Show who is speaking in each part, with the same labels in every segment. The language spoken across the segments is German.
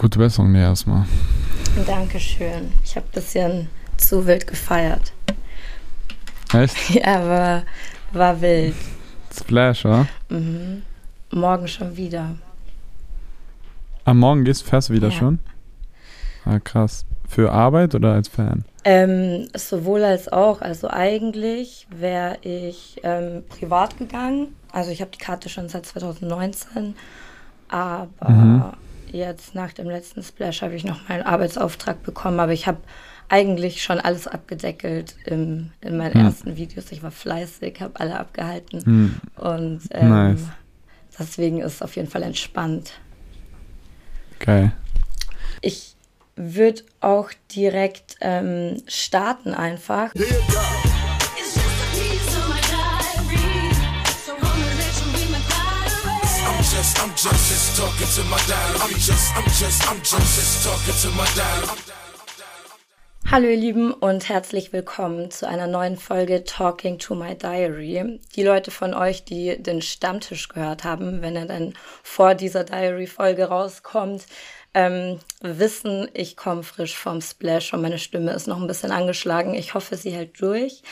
Speaker 1: gute Besserung dir erstmal.
Speaker 2: Dankeschön. Ich habe ein bisschen zu wild gefeiert.
Speaker 1: Echt?
Speaker 2: Ja, war, war wild.
Speaker 1: Splash, oder?
Speaker 2: Mhm. Morgen schon wieder.
Speaker 1: Am Morgen gehst, fährst du wieder
Speaker 2: Ja.
Speaker 1: schon? Ah, krass. Für Arbeit oder als Fan?
Speaker 2: Ähm, sowohl als auch. Also eigentlich wäre ich ähm, privat gegangen. Also ich habe die Karte schon seit 2019. Aber
Speaker 1: Mhm.
Speaker 2: Jetzt nach dem letzten Splash habe ich noch meinen Arbeitsauftrag bekommen. Aber ich habe eigentlich schon alles abgedeckelt im, in meinen
Speaker 1: Hm.
Speaker 2: ersten Videos. Ich war fleißig, habe alle abgehalten.
Speaker 1: Hm.
Speaker 2: Und ähm,
Speaker 1: Nice.
Speaker 2: deswegen ist es auf jeden Fall entspannt.
Speaker 1: Geil.
Speaker 2: Ich würde auch direkt ähm, starten einfach.
Speaker 3: Just
Speaker 4: just, talking to my dial. I'm just, I'm just, I'm just talking to my dial.
Speaker 2: Hallo ihr Lieben und herzlich willkommen zu einer neuen Folge Talking to My Diary. Die Leute von euch, die den Stammtisch gehört haben, wenn er dann vor dieser Diary-Folge rauskommt, ähm, wissen, ich komme frisch vom Splash und meine Stimme ist noch ein bisschen angeschlagen. Ich hoffe, sie hält durch.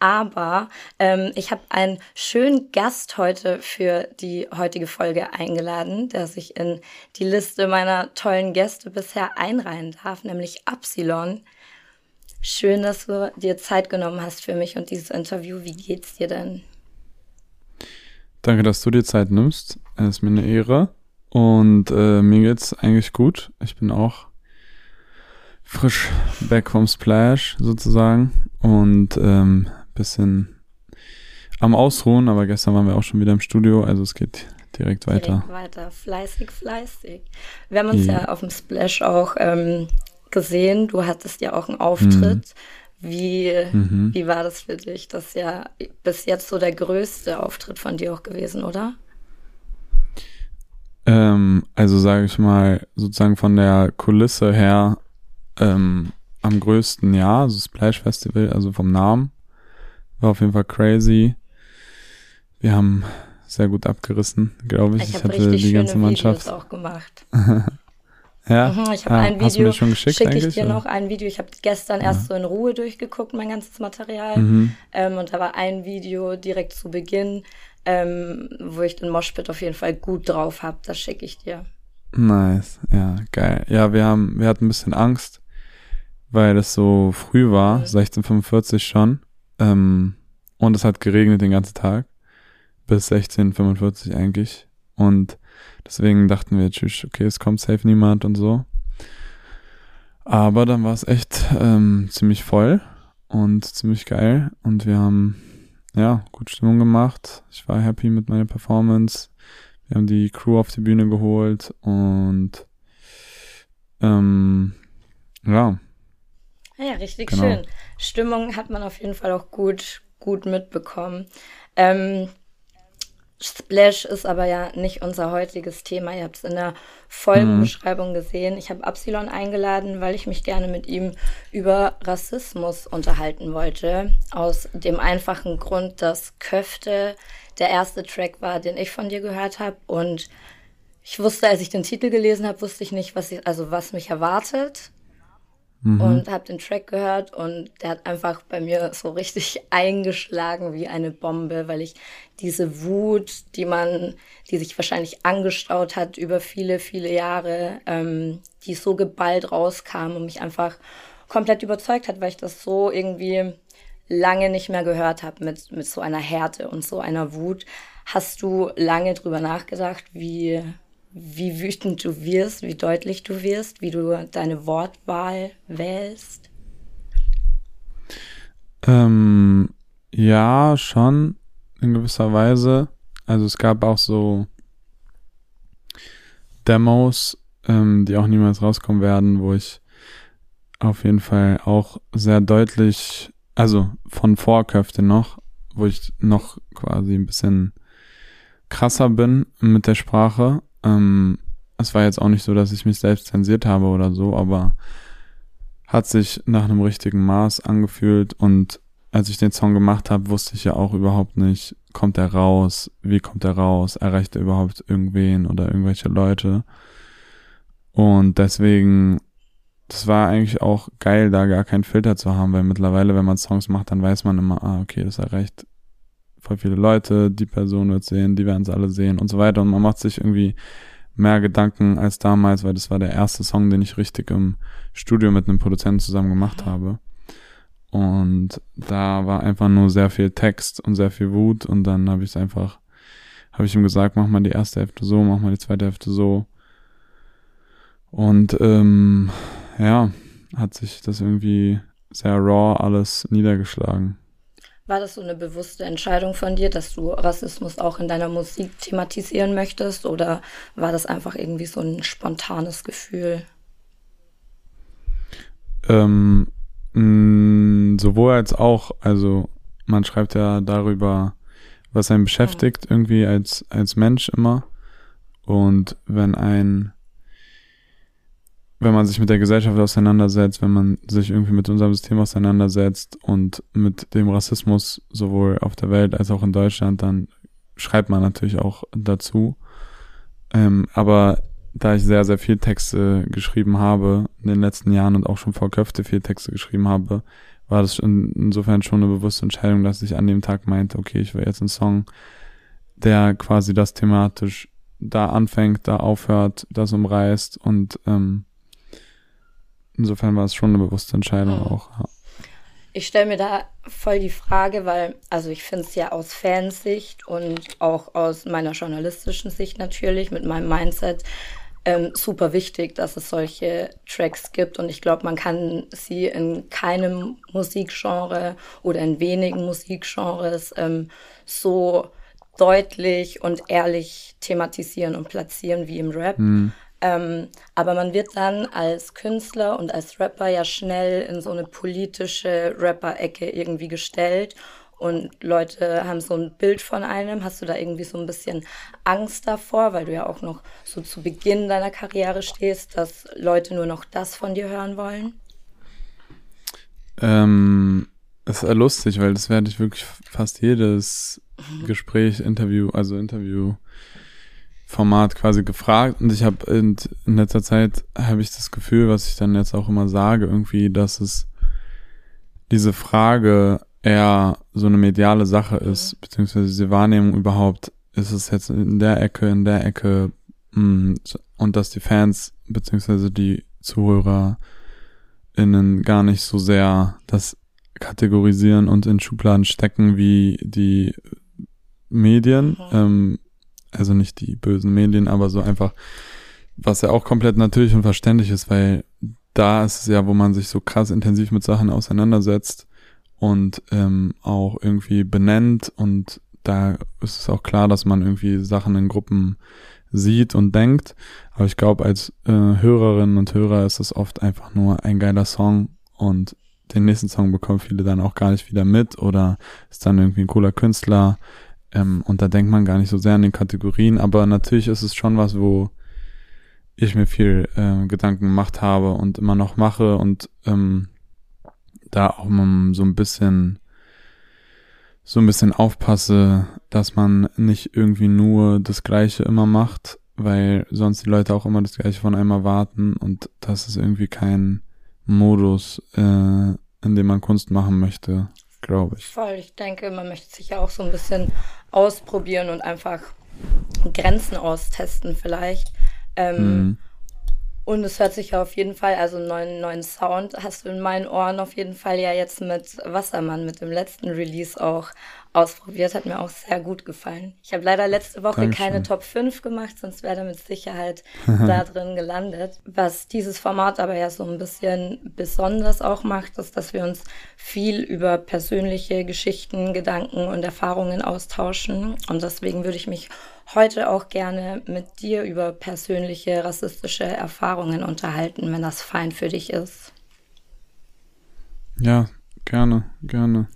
Speaker 2: Aber ähm, ich habe einen schönen Gast heute für die heutige Folge eingeladen, der sich in die Liste meiner tollen Gäste bisher einreihen darf, nämlich Absilon. Schön, dass du dir Zeit genommen hast für mich und dieses Interview. Wie geht's dir denn?
Speaker 1: Danke, dass du dir Zeit nimmst. Es ist mir eine Ehre. Und äh, mir geht's eigentlich gut. Ich bin auch frisch back vom Splash sozusagen und ähm, bisschen am Ausruhen, aber gestern waren wir auch schon wieder im Studio, also es geht direkt weiter.
Speaker 2: Direkt weiter. Fleißig, fleißig. Wir haben uns
Speaker 1: Ja.
Speaker 2: ja, auf dem Splash auch ähm, gesehen. Du hattest ja auch einen Auftritt. Wie,
Speaker 1: Mhm.
Speaker 2: wie war das für dich? Das ist ja bis jetzt so der größte Auftritt von dir auch gewesen, oder?
Speaker 1: Ähm, also sage ich mal, sozusagen von der Kulisse her ähm, am größten ja, also Splash Festival, also vom Namen. War auf jeden Fall crazy. Wir haben sehr gut abgerissen, glaube ich.
Speaker 2: Ich,
Speaker 1: Ich,
Speaker 2: habe
Speaker 1: hatte
Speaker 2: richtig
Speaker 1: die ganze Mannschaft.
Speaker 2: Videos auch gemacht.
Speaker 1: Ja,
Speaker 2: Mhm, ich habe
Speaker 1: Ah,
Speaker 2: ein
Speaker 1: Hast du
Speaker 2: Video,
Speaker 1: mir schon geschickt
Speaker 2: schicke ich dir
Speaker 1: oder?
Speaker 2: noch ein Video. Ich habe gestern erst so in Ruhe durchgeguckt, mein ganzes Material.
Speaker 1: Mhm.
Speaker 2: Ähm, und da war ein Video direkt zu Beginn, ähm, wo ich den Moshpit auf jeden Fall gut drauf habe. Das schicke ich dir.
Speaker 1: Nice, ja, geil. Ja, wir haben, wir hatten ein bisschen Angst, weil es so früh war,
Speaker 2: Mhm.
Speaker 1: 1645 schon. Ähm, und es hat geregnet den ganzen Tag. Bis 1645 eigentlich. Und deswegen dachten wir, tschüss, okay, es kommt safe niemand und so. Aber dann war es echt ähm, ziemlich voll und ziemlich geil. Und wir haben, ja, gut Stimmung gemacht. Ich war happy mit meiner Performance. Wir haben die Crew auf die Bühne geholt und ähm, ja,
Speaker 2: Ja, richtig
Speaker 1: Genau.
Speaker 2: schön. Stimmung hat man auf jeden Fall auch gut, gut mitbekommen. Ähm, Splash ist aber ja nicht unser heutiges Thema. Ihr habt es in der Folgenbeschreibung gesehen. Ich habe Absilon eingeladen, weil ich mich gerne mit ihm über Rassismus unterhalten wollte. Aus dem einfachen Grund, dass Köfte der erste Track war, den ich von dir gehört habe. Und ich wusste, als ich den Titel gelesen habe, wusste ich nicht, was ich, also was mich erwartet und habe den Track gehört und der hat einfach bei mir so richtig eingeschlagen wie eine Bombe, weil ich diese Wut, die man, die sich wahrscheinlich angestaut hat über viele, viele Jahre, ähm, die so geballt rauskam und mich einfach komplett überzeugt hat, weil ich das so irgendwie lange nicht mehr gehört habe mit, mit so einer Härte und so einer Wut. Hast du lange drüber nachgedacht, wie, wie wütend du wirst, wie deutlich du wirst, wie du deine Wortwahl wählst?
Speaker 1: ähm, ja, schon in gewisser Weise. Also es gab auch so Demos, ähm, die auch niemals rauskommen werden, wo ich auf jeden Fall auch sehr deutlich, also von Vorköfte noch, wo ich noch quasi ein bisschen krasser bin mit der Sprache. Ähm, es war jetzt auch nicht so, dass ich mich selbst zensiert habe oder so, aber hat sich nach einem richtigen Maß angefühlt und als ich den Song gemacht habe, wusste ich ja auch überhaupt nicht, kommt er raus, wie kommt er raus, erreicht er überhaupt irgendwen oder irgendwelche Leute. Und deswegen, das war eigentlich auch geil, da gar keinen Filter zu haben, weil mittlerweile, wenn man Songs macht, dann weiß man immer, ah, okay, das erreicht voll viele Leute, die Person wird sehen, die werden es alle sehen und so weiter. Und man macht sich irgendwie mehr Gedanken als damals, weil das war der erste Song, den ich richtig im Studio mit einem Produzenten zusammen gemacht habe. Und da war einfach nur sehr viel Text und sehr viel Wut und dann habe ich es einfach, habe ich ihm gesagt, mach mal die erste Hälfte so, mach mal die zweite Hälfte so. Und ähm, ja, hat sich das irgendwie sehr raw alles niedergeschlagen.
Speaker 2: War das so eine bewusste Entscheidung von dir, dass du Rassismus auch in deiner Musik thematisieren möchtest? Oder war das einfach irgendwie so ein spontanes Gefühl?
Speaker 1: Ähm, mh, sowohl als auch, also man schreibt ja darüber, was einen beschäftigt, irgendwie als, als Mensch immer. Und wenn ein, wenn man sich mit der Gesellschaft auseinandersetzt, wenn man sich irgendwie mit unserem System auseinandersetzt und mit dem Rassismus sowohl auf der Welt als auch in Deutschland, dann schreibt man natürlich auch dazu. Ähm, aber da ich sehr, sehr viel Texte geschrieben habe in den letzten Jahren und auch schon vor Köfte viel Texte geschrieben habe, war das in, insofern schon eine bewusste Entscheidung, dass ich an dem Tag meinte, okay, ich will jetzt einen Song, der quasi das thematisch da anfängt, da aufhört, das umreißt und ähm, insofern war es schon eine bewusste Entscheidung
Speaker 2: Mhm.
Speaker 1: auch. Ja.
Speaker 2: Ich stelle mir da voll die Frage, weil, also ich finde es ja aus Fansicht und auch aus meiner journalistischen Sicht natürlich, mit meinem Mindset, ähm, super wichtig, dass es solche Tracks gibt. Und ich glaube, man kann sie in keinem Musikgenre oder in wenigen Musikgenres ähm, so deutlich und ehrlich thematisieren und platzieren wie im Rap. Ähm, aber man wird dann als Künstler und als Rapper ja schnell in so eine politische Rapper-Ecke irgendwie gestellt. Und Leute haben so ein Bild von einem. Hast du da irgendwie so ein bisschen Angst davor, weil du ja auch noch so zu Beginn deiner Karriere stehst, dass Leute nur noch das von dir hören wollen?
Speaker 1: Ähm, es ist lustig, weil das werde ich wirklich fast jedes Gespräch, Interview, also Interviewformat quasi gefragt und ich habe in, in letzter Zeit habe ich das Gefühl, was ich dann jetzt auch immer sage, irgendwie, dass es diese Frage eher so eine mediale Sache ist, beziehungsweise diese Wahrnehmung überhaupt, ist es jetzt in der Ecke, in der Ecke mh, und dass die Fans beziehungsweise die Zuhörer innen gar nicht so sehr das kategorisieren und in Schubladen stecken wie die Medien, ähm, also nicht die bösen Medien, aber so einfach, was ja auch komplett natürlich und verständlich ist, weil da ist es ja, wo man sich so krass intensiv mit Sachen auseinandersetzt und ähm, auch irgendwie benennt und da ist es auch klar, dass man irgendwie Sachen in Gruppen sieht und denkt. Aber ich glaube, als äh, Hörerinnen und Hörer ist es oft einfach nur ein geiler Song und den nächsten Song bekommen viele dann auch gar nicht wieder mit oder ist dann irgendwie ein cooler Künstler. Ähm, und da denkt man gar nicht so sehr an den Kategorien, aber natürlich ist es schon was, wo ich mir viel äh, Gedanken gemacht habe und immer noch mache und ähm, da auch mal so ein bisschen so ein bisschen aufpasse, dass man nicht irgendwie nur das Gleiche immer macht, weil sonst die Leute auch immer das Gleiche von einem erwarten und das ist irgendwie kein Modus, äh, in dem man Kunst machen möchte, glaube ich.
Speaker 2: Voll, ich denke, man möchte sich ja auch so ein bisschen ausprobieren und einfach Grenzen austesten vielleicht. Ähm,
Speaker 1: Mhm.
Speaker 2: Und es hört sich ja auf jeden Fall, also einen neuen, neuen Sound hast du in meinen Ohren auf jeden Fall ja jetzt mit Wassermann, mit dem letzten Release auch ausprobiert. Hat mir auch sehr gut gefallen. Ich habe leider letzte Woche
Speaker 1: Dankeschön.
Speaker 2: keine Top 5 gemacht, sonst wäre er mit Sicherheit da drin gelandet. Was dieses Format aber ja so ein bisschen besonders auch macht, ist, dass wir uns viel über persönliche Geschichten, Gedanken und Erfahrungen austauschen. Und deswegen würde ich mich heute auch gerne mit dir über persönliche rassistische Erfahrungen unterhalten, wenn das fein für dich ist.
Speaker 1: Ja, gerne, gerne.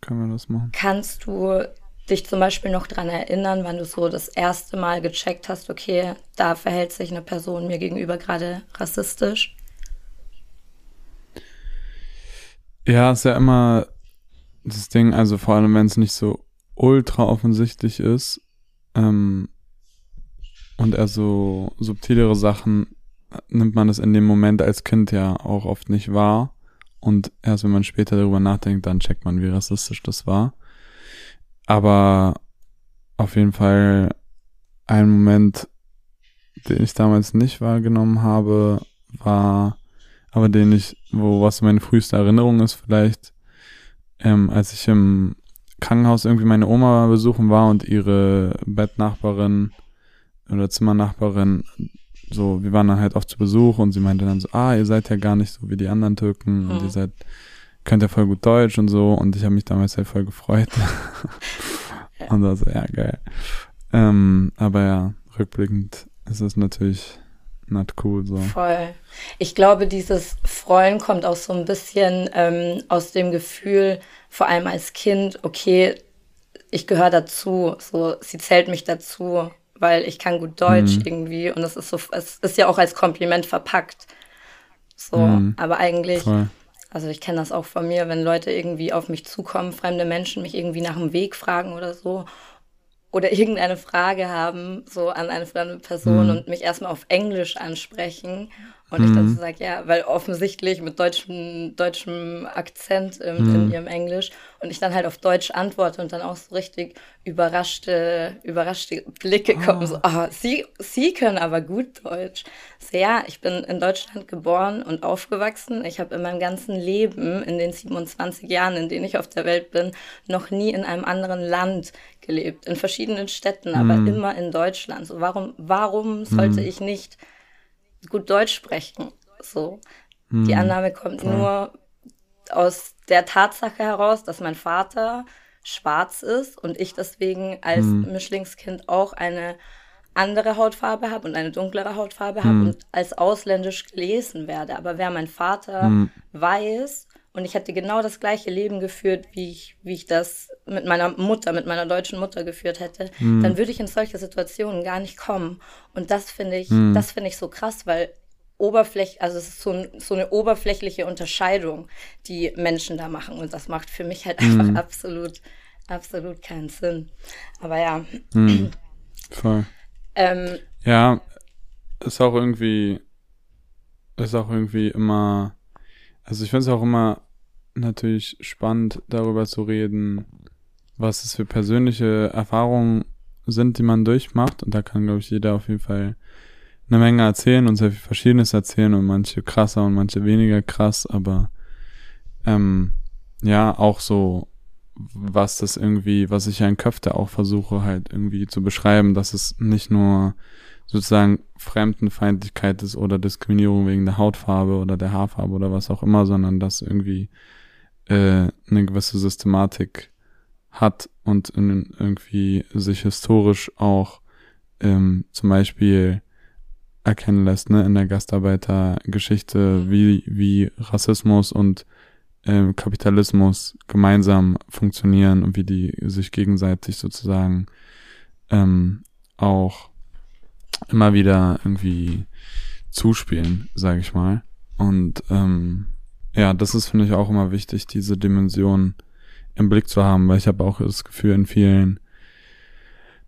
Speaker 1: Können wir das machen.
Speaker 2: Kannst du dich zum Beispiel noch dran erinnern, wann du so das erste Mal gecheckt hast, okay, da verhält sich eine Person mir gegenüber gerade rassistisch?
Speaker 1: Ja, ist ja immer das Ding, also vor allem, wenn es nicht so ultra offensichtlich ist ähm, und er so subtilere Sachen nimmt man das in dem Moment als Kind ja auch oft nicht wahr. Und erst wenn man später darüber nachdenkt, dann checkt man, wie rassistisch das war. Aber auf jeden Fall ein Moment, den ich damals nicht wahrgenommen habe, war, aber den ich, wo was meine früheste Erinnerung ist vielleicht, ähm, als ich im Krankenhaus irgendwie meine Oma besuchen war und ihre Bettnachbarin oder Zimmernachbarin so, wir waren dann halt oft zu Besuch und sie meinte dann so, ah, ihr seid ja gar nicht so wie die anderen Türken und
Speaker 2: Mhm.
Speaker 1: ihr seid, könnt ja voll gut Deutsch und so und ich habe mich damals halt voll gefreut. und das ja geil. Ähm, aber ja, rückblickend ist es natürlich not cool so.
Speaker 2: Voll. Ich glaube, dieses Freuen kommt auch so ein bisschen ähm, aus dem Gefühl, vor allem als Kind, okay, ich gehöre dazu, so, sie zählt mich dazu, weil ich kann gut Deutsch
Speaker 1: Mhm.
Speaker 2: irgendwie und es ist so, es ist ja auch als Kompliment verpackt. So,
Speaker 1: Mhm.
Speaker 2: aber eigentlich,
Speaker 1: Voll.
Speaker 2: also ich kenne das auch von mir, wenn Leute irgendwie auf mich zukommen, fremde Menschen mich irgendwie nach dem Weg fragen oder so oder irgendeine Frage haben, so an eine fremde Person
Speaker 1: Mhm.
Speaker 2: und mich erstmal auf Englisch ansprechen und ich dann so sage, ja, weil offensichtlich mit deutschem, deutschem Akzent ähm, in ihrem Englisch und ich dann halt auf Deutsch antworte und dann auch so richtig überraschte, überraschte Blicke kommen, so, ah, sie, sie können aber gut Deutsch. So, ja, ich bin in Deutschland geboren und aufgewachsen. Ich habe in meinem ganzen Leben, in den 27 Jahren, in denen ich auf der Welt bin, noch nie in einem anderen Land gelebt. In verschiedenen Städten, aber immer in Deutschland. So, warum, warum sollte ich nicht gut Deutsch sprechen? So. Die Annahme kommt nur aus der Tatsache heraus, dass mein Vater schwarz ist und ich deswegen als Mischlingskind auch eine andere Hautfarbe habe und eine dunklere Hautfarbe habe und als ausländisch gelesen werde. Aber wäre mein Vater weiß und ich hätte genau das gleiche Leben geführt, wie ich, wie ich das mit meiner Mutter, mit meiner deutschen Mutter geführt hätte, dann würde ich in solche Situationen gar nicht kommen. Und das finde ich, das finde ich so krass, weil Oberfläch, also es ist so, ein, so eine oberflächliche Unterscheidung, die Menschen da machen. Und das macht für mich halt einfach absolut, absolut keinen Sinn. Aber ja,
Speaker 1: Voll.
Speaker 2: ähm,
Speaker 1: Ja, ist auch irgendwie, ist auch irgendwie immer, also ich finde es auch immer natürlich spannend, darüber zu reden, was es für persönliche Erfahrungen sind, die man durchmacht. Und da kann, glaube ich, jeder auf jeden Fall eine Menge erzählen und sehr viel Verschiedenes erzählen und manche krasser und manche weniger krass, aber ähm, ja, auch so, was das irgendwie, was ich ja in Köfte auch versuche halt irgendwie zu beschreiben, dass es nicht nur sozusagen Fremdenfeindlichkeit ist oder Diskriminierung wegen der Hautfarbe oder der Haarfarbe oder was auch immer, sondern dass irgendwie äh, eine gewisse Systematik hat und in, irgendwie sich historisch auch ähm, zum Beispiel erkennen lässt, ne, in der Gastarbeitergeschichte, wie, wie Rassismus und ähm, Kapitalismus gemeinsam funktionieren und wie die sich gegenseitig sozusagen ähm, auch immer wieder irgendwie zuspielen, sage ich mal. Und ähm, ja, das ist, finde ich, auch immer wichtig, diese Dimension im Blick zu haben, weil ich habe auch das Gefühl, in vielen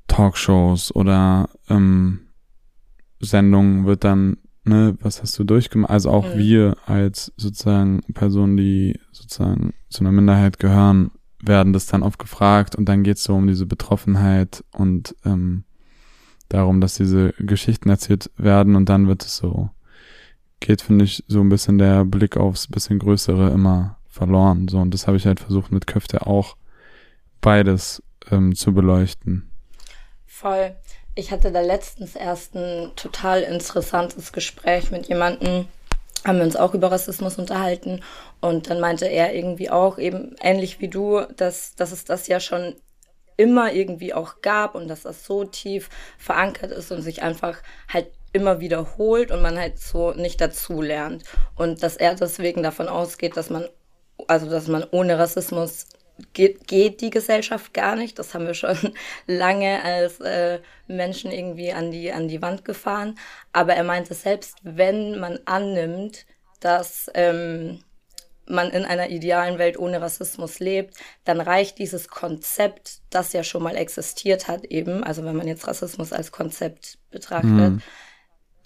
Speaker 1: Talkshows oder ähm, Sendungen wird dann, ne, was hast du durchgemacht? Also auch
Speaker 2: Mhm.
Speaker 1: wir als sozusagen Personen, die sozusagen zu einer Minderheit gehören, werden das dann oft gefragt und dann geht's so um diese Betroffenheit und ähm, darum, dass diese Geschichten erzählt werden und dann wird es so, geht, finde ich, so ein bisschen der Blick aufs bisschen Größere immer verloren. So, und das habe ich halt versucht mit Köfte auch beides ähm, zu beleuchten.
Speaker 2: Voll. Ich hatte da letztens erst ein total interessantes Gespräch mit jemandem, haben wir uns auch über Rassismus unterhalten und dann meinte er irgendwie auch eben ähnlich wie du, dass, dass es das ja schon immer irgendwie auch gab und dass das so tief verankert ist und sich einfach halt immer wiederholt und man halt so nicht dazu lernt und dass er deswegen davon ausgeht, dass man also dass man ohne Rassismus geht, geht die Gesellschaft gar nicht. Das haben wir schon lange als äh, Menschen irgendwie an die, an die Wand gefahren. Aber er meinte, selbst wenn man annimmt, dass ähm, man in einer idealen Welt ohne Rassismus lebt, dann reicht dieses Konzept, das ja schon mal existiert hat, eben, also wenn man jetzt Rassismus als Konzept betrachtet,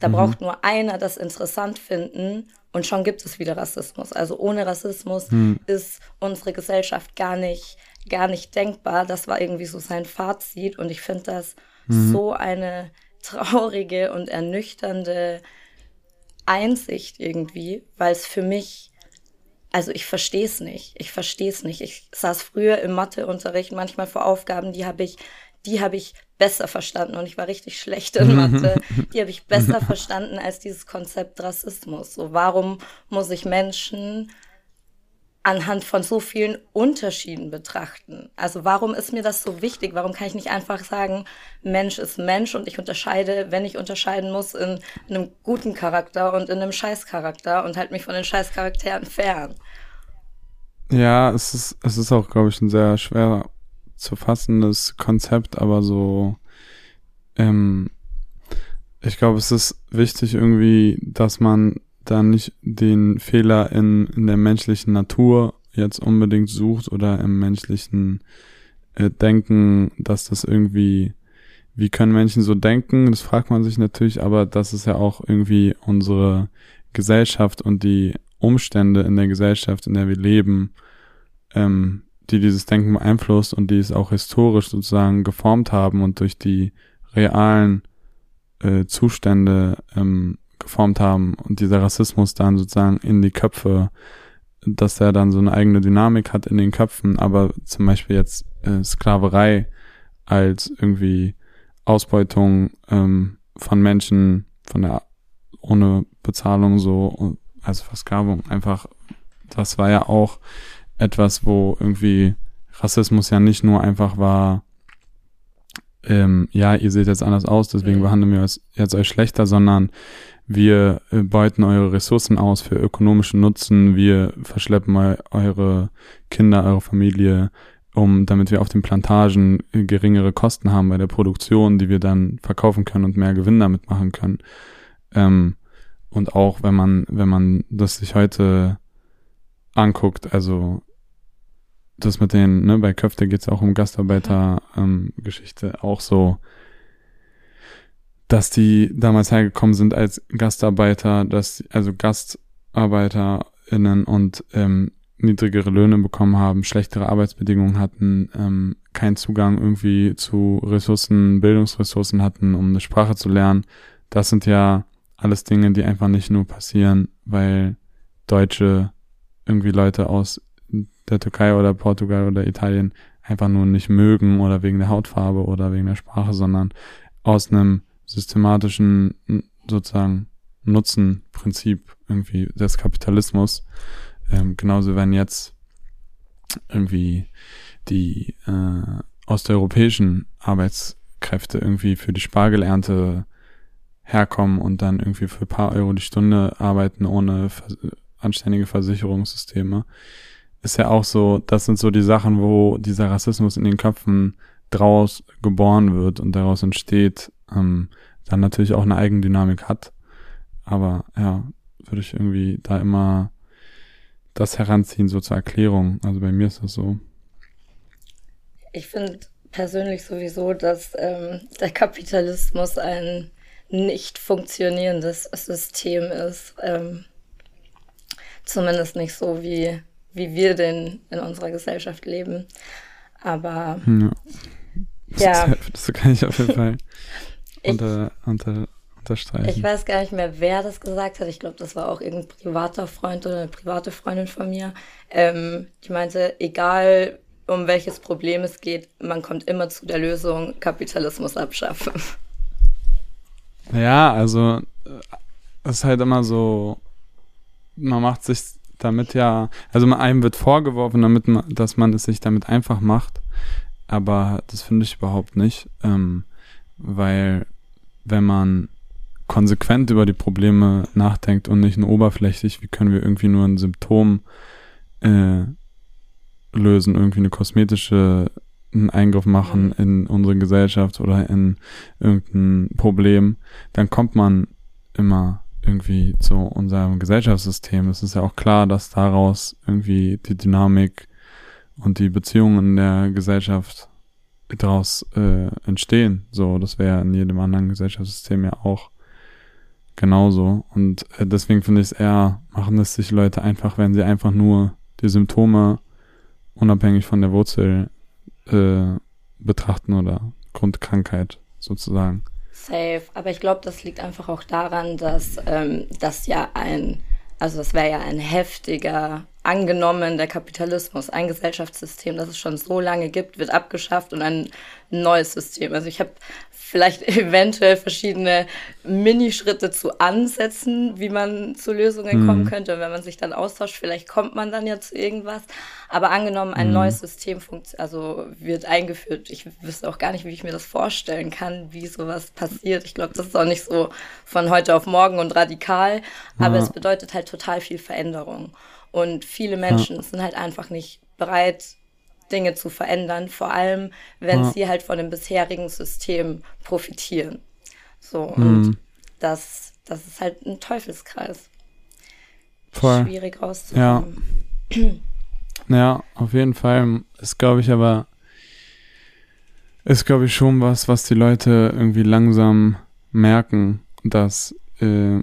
Speaker 2: Da braucht nur einer das interessant finden und schon gibt es wieder Rassismus. Also ohne Rassismus ist unsere Gesellschaft gar nicht, gar nicht denkbar. Das war irgendwie so sein Fazit und ich finde das so eine traurige und ernüchternde Einsicht irgendwie, weil es für mich also ich verstehe es nicht. Ich verstehe es nicht. Ich saß früher im Matheunterricht manchmal vor Aufgaben, die habe ich, die habe ich besser verstanden und ich war richtig schlecht in Mathe. Die habe ich besser verstanden als dieses Konzept Rassismus. So, warum muss ich Menschen anhand von so vielen Unterschieden betrachten? Also warum ist mir das so wichtig? Warum kann ich nicht einfach sagen, Mensch ist Mensch und ich unterscheide, wenn ich unterscheiden muss, in, einem guten Charakter und in einem Scheißcharakter und halt mich von den Scheißcharakteren fern?
Speaker 1: Ja, es ist, es ist auch, glaube ich, ein sehr schwer zu fassendes Konzept, aber so, ähm, ich glaube, es ist wichtig irgendwie, dass man da nicht den Fehler in, in der menschlichen Natur jetzt unbedingt sucht oder im menschlichen äh, Denken, dass das irgendwie, wie können Menschen so denken? Das fragt man sich natürlich, aber das ist ja auch irgendwie unsere Gesellschaft und die Umstände in der Gesellschaft, in der wir leben, ähm, die dieses Denken beeinflusst und die es auch historisch sozusagen geformt haben und durch die realen äh, Zustände ähm, geformt haben und dieser Rassismus dann sozusagen in die Köpfe, dass er dann so eine eigene Dynamik hat in den Köpfen, aber zum Beispiel jetzt äh, Sklaverei als irgendwie Ausbeutung ähm, von Menschen von der ohne Bezahlung so, also Versklavung einfach, das war ja auch etwas, wo irgendwie Rassismus ja nicht nur einfach war, ähm, ja, ihr seht jetzt anders aus, deswegen
Speaker 2: Mhm.
Speaker 1: behandeln wir euch jetzt euch schlechter, sondern wir äh, beuten eure Ressourcen aus für ökonomischen Nutzen, wir verschleppen eu eure Kinder, eure Familie, um, damit wir auf den Plantagen äh, geringere Kosten haben bei der Produktion, die wir dann verkaufen können und mehr Gewinn damit machen können. Ähm, und auch wenn man, wenn man das sich heute anguckt, also das mit den, ne, bei Köfte geht's auch um Gastarbeiter-Geschichte, auch so, dass die damals hergekommen sind als Gastarbeiter, dass, also GastarbeiterInnen und ähm, niedrigere Löhne bekommen haben, schlechtere Arbeitsbedingungen hatten, ähm, keinen Zugang irgendwie zu Ressourcen, Bildungsressourcen hatten, um eine Sprache zu lernen. Das sind ja alles Dinge, die einfach nicht nur passieren, weil Deutsche irgendwie Leute aus der Türkei oder Portugal oder Italien einfach nur nicht mögen oder wegen der Hautfarbe oder wegen der Sprache, sondern aus einem systematischen sozusagen Nutzenprinzip irgendwie des Kapitalismus. Ähm, genauso wenn jetzt irgendwie die äh, osteuropäischen Arbeitskräfte irgendwie für die Spargelernte herkommen und dann irgendwie für paar Euro die Stunde arbeiten ohne vers anständige Versicherungssysteme, ist ja auch so, das sind so die Sachen, wo dieser Rassismus in den Köpfen draus geboren wird und daraus entsteht, ähm, dann natürlich auch eine Eigendynamik hat. Aber ja, würde ich irgendwie da immer das heranziehen, so zur Erklärung. Also bei mir ist das so.
Speaker 2: Ich finde persönlich sowieso, dass ähm, der Kapitalismus ein nicht funktionierendes System ist. Ähm, zumindest nicht so, wie, wie wir den in unserer Gesellschaft leben. Aber
Speaker 1: Ja.
Speaker 2: Ja.
Speaker 1: Das, kann ich auf jeden Fall unter, unter, unterstreichen.
Speaker 2: ich weiß gar nicht mehr, wer das gesagt hat. Ich glaube, das war auch irgendein privater Freund oder eine private Freundin von mir. Ähm, die meinte, egal um welches Problem es geht, man kommt immer zu der Lösung Kapitalismus abschaffen.
Speaker 1: Ja, also äh, es ist halt immer so, man macht sich damit ja, also man- einem wird vorgeworfen, damit man, dass man es sich damit einfach macht, aber das finde ich überhaupt nicht, ähm, weil wenn man konsequent über die Probleme nachdenkt und nicht nur oberflächlich, wie können wir irgendwie nur ein Symptom äh, lösen, irgendwie eine kosmetische einen Eingriff machen in unsere Gesellschaft oder in irgendein Problem, dann kommt man immer irgendwie zu unserem Gesellschaftssystem. Es ist ja auch klar, dass daraus irgendwie die Dynamik und die Beziehungen in der Gesellschaft daraus äh, entstehen. So, das wäre in jedem anderen Gesellschaftssystem ja auch genauso. Und äh, deswegen finde ich es eher, machen es sich Leute einfach, wenn sie einfach nur die Symptome unabhängig von der Wurzel äh, betrachten oder Grundkrankheit sozusagen.
Speaker 2: Safe. Aber ich glaube, das liegt einfach auch daran, dass ähm, das ja ein, also das wäre ja ein heftiger, angenommen, der Kapitalismus, ein Gesellschaftssystem, das es schon so lange gibt, wird abgeschafft und ein neues System. Also ich habe vielleicht eventuell verschiedene Minischritte zu ansetzen, wie man zu Lösungen kommen könnte. Und wenn man sich dann austauscht, vielleicht kommt man dann ja zu irgendwas. Aber angenommen, ein neues System also wird eingeführt. Ich wüsste auch gar nicht, wie ich mir das vorstellen kann, wie sowas passiert. Ich glaube, das ist auch nicht so von heute auf morgen und radikal. Aber
Speaker 1: Ja.
Speaker 2: es bedeutet halt total viel Veränderung. Und viele Menschen sind halt einfach nicht bereit, Dinge zu verändern, vor allem wenn
Speaker 1: Ja.
Speaker 2: sie halt von dem bisherigen System profitieren. So, und das, das ist halt ein Teufelskreis.
Speaker 1: Voll.
Speaker 2: Schwierig rauszukommen.
Speaker 1: Ja, auf jeden Fall ist, glaube ich, aber ist, glaube ich, schon was, was die Leute irgendwie langsam merken, dass äh,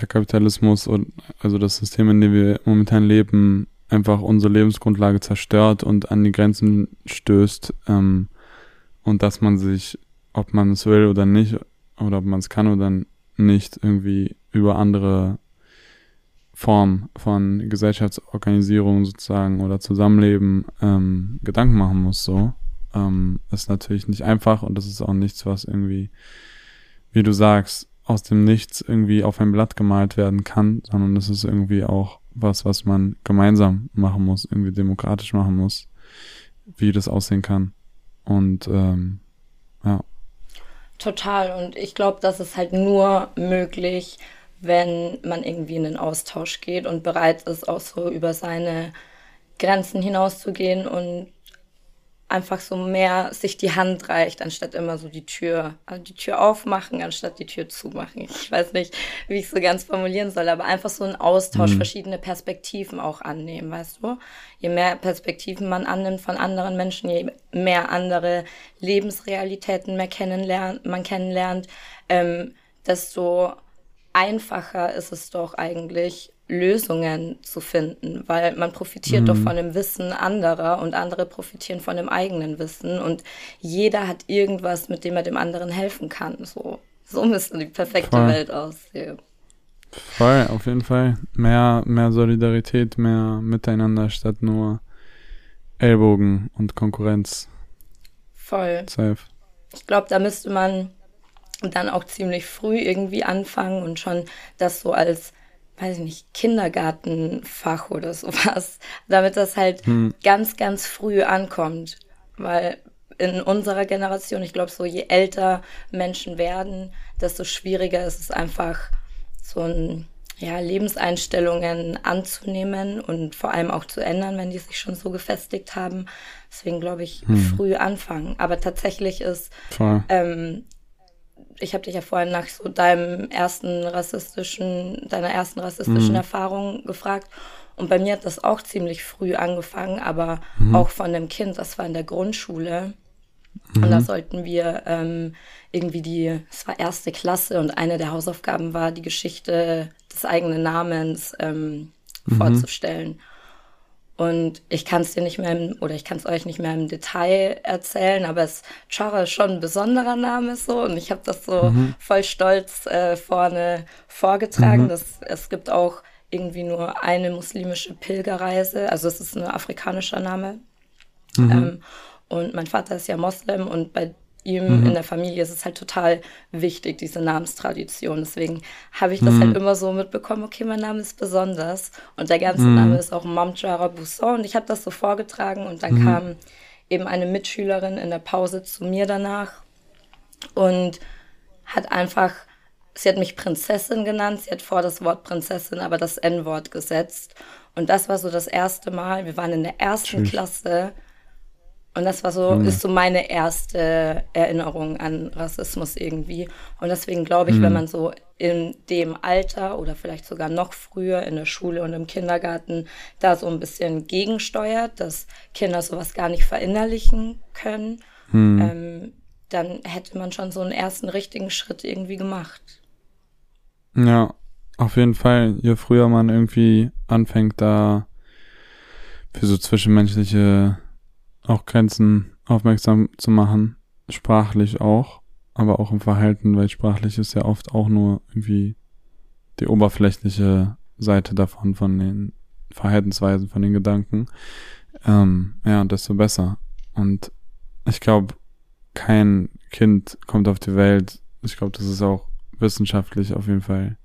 Speaker 1: der Kapitalismus und also das System, in dem wir momentan leben, einfach unsere Lebensgrundlage zerstört und an die Grenzen stößt ähm, und dass man sich, ob man es will oder nicht, oder ob man es kann oder nicht, irgendwie über andere Form von Gesellschaftsorganisierung sozusagen oder Zusammenleben ähm, Gedanken machen muss, so. Ähm, ist natürlich nicht einfach und das ist auch nichts, was irgendwie, wie du sagst, aus dem Nichts irgendwie auf ein Blatt gemalt werden kann, sondern das ist irgendwie auch was, was man gemeinsam machen muss, irgendwie demokratisch machen muss, wie das aussehen kann. Und ähm, ja,
Speaker 2: Total. Und ich glaube, das ist halt nur möglich, wenn man irgendwie in den Austausch geht und bereit ist, auch so über seine Grenzen hinauszugehen und einfach so mehr sich die Hand reicht, anstatt immer so die Tür, also die Tür aufmachen, anstatt die Tür zumachen. Ich weiß nicht, wie ich so ganz formulieren soll, aber einfach so einen Austausch, verschiedene Perspektiven auch annehmen, weißt du? Je mehr Perspektiven man annimmt von anderen Menschen, je mehr andere Lebensrealitäten mehr kennenlernt, man kennenlernt, ähm, desto einfacher ist es doch eigentlich, Lösungen zu finden, weil man profitiert doch von dem Wissen anderer und andere profitieren von dem eigenen Wissen und jeder hat irgendwas, mit dem er dem anderen helfen kann. So, so müsste die perfekte
Speaker 1: Voll.
Speaker 2: Welt aussehen.
Speaker 1: voll, auf jeden Fall. Mehr, mehr Solidarität, mehr Miteinander statt nur Ellbogen und Konkurrenz.
Speaker 2: Voll.
Speaker 1: Safe.
Speaker 2: Ich glaube, da müsste man dann auch ziemlich früh irgendwie anfangen und schon das so als, weiß ich nicht, Kindergartenfach oder sowas, damit das halt ganz, ganz früh ankommt. Weil in unserer Generation, ich glaube, so je älter Menschen werden, desto schwieriger ist es einfach, so ein, ja, Lebenseinstellungen anzunehmen und vor allem auch zu ändern, wenn die sich schon so gefestigt haben. Deswegen glaube ich, früh anfangen. Aber tatsächlich ist ähm, ich habe dich ja vorhin nach so deinem ersten rassistischen, deiner ersten rassistischen Erfahrung gefragt. Und bei mir hat das auch ziemlich früh angefangen, aber auch von einem Kind, das war in der Grundschule. Und da sollten wir ähm, irgendwie die, es war erste Klasse und eine der Hausaufgaben war, die Geschichte des eigenen Namens ähm, vorzustellen. Und ich kann es dir nicht mehr, im, oder ich kann es euch nicht mehr im Detail erzählen, aber es Chara ist schon ein besonderer Name so und ich habe das so voll stolz äh, vorne vorgetragen. Das, es gibt auch irgendwie nur eine muslimische Pilgerreise, also es ist ein afrikanischer Name. Ähm, und mein Vater ist ja Moslem und bei ihm in der Familie ist es halt total wichtig, diese Namenstradition. Deswegen habe ich das halt immer so mitbekommen, okay, mein Name ist besonders. Und der ganze Name ist auch Mamjara Bousson. Und ich habe das so vorgetragen und dann kam eben eine Mitschülerin in der Pause zu mir danach und hat einfach, sie hat mich Prinzessin genannt, sie hat vor das Wort Prinzessin aber das N-Wort gesetzt. Und das war so das erste Mal, wir waren in der ersten
Speaker 1: Tschüss.
Speaker 2: Klasse und das war so, ist so meine erste Erinnerung an Rassismus irgendwie. Und deswegen glaube ich, wenn man so in dem Alter oder vielleicht sogar noch früher in der Schule und im Kindergarten da so ein bisschen gegensteuert, dass Kinder sowas gar nicht verinnerlichen können, ähm, dann hätte man schon so einen ersten richtigen Schritt irgendwie gemacht.
Speaker 1: Ja, auf jeden Fall. Je früher man irgendwie anfängt, da für so zwischenmenschliche auch Grenzen aufmerksam zu machen, sprachlich auch, aber auch im Verhalten, weil sprachlich ist ja oft auch nur irgendwie die oberflächliche Seite davon, von den Verhaltensweisen, von den Gedanken. Ähm, ja, desto besser. Und ich glaube, kein Kind kommt auf die Welt. Ich glaube, das ist auch wissenschaftlich auf jeden Fall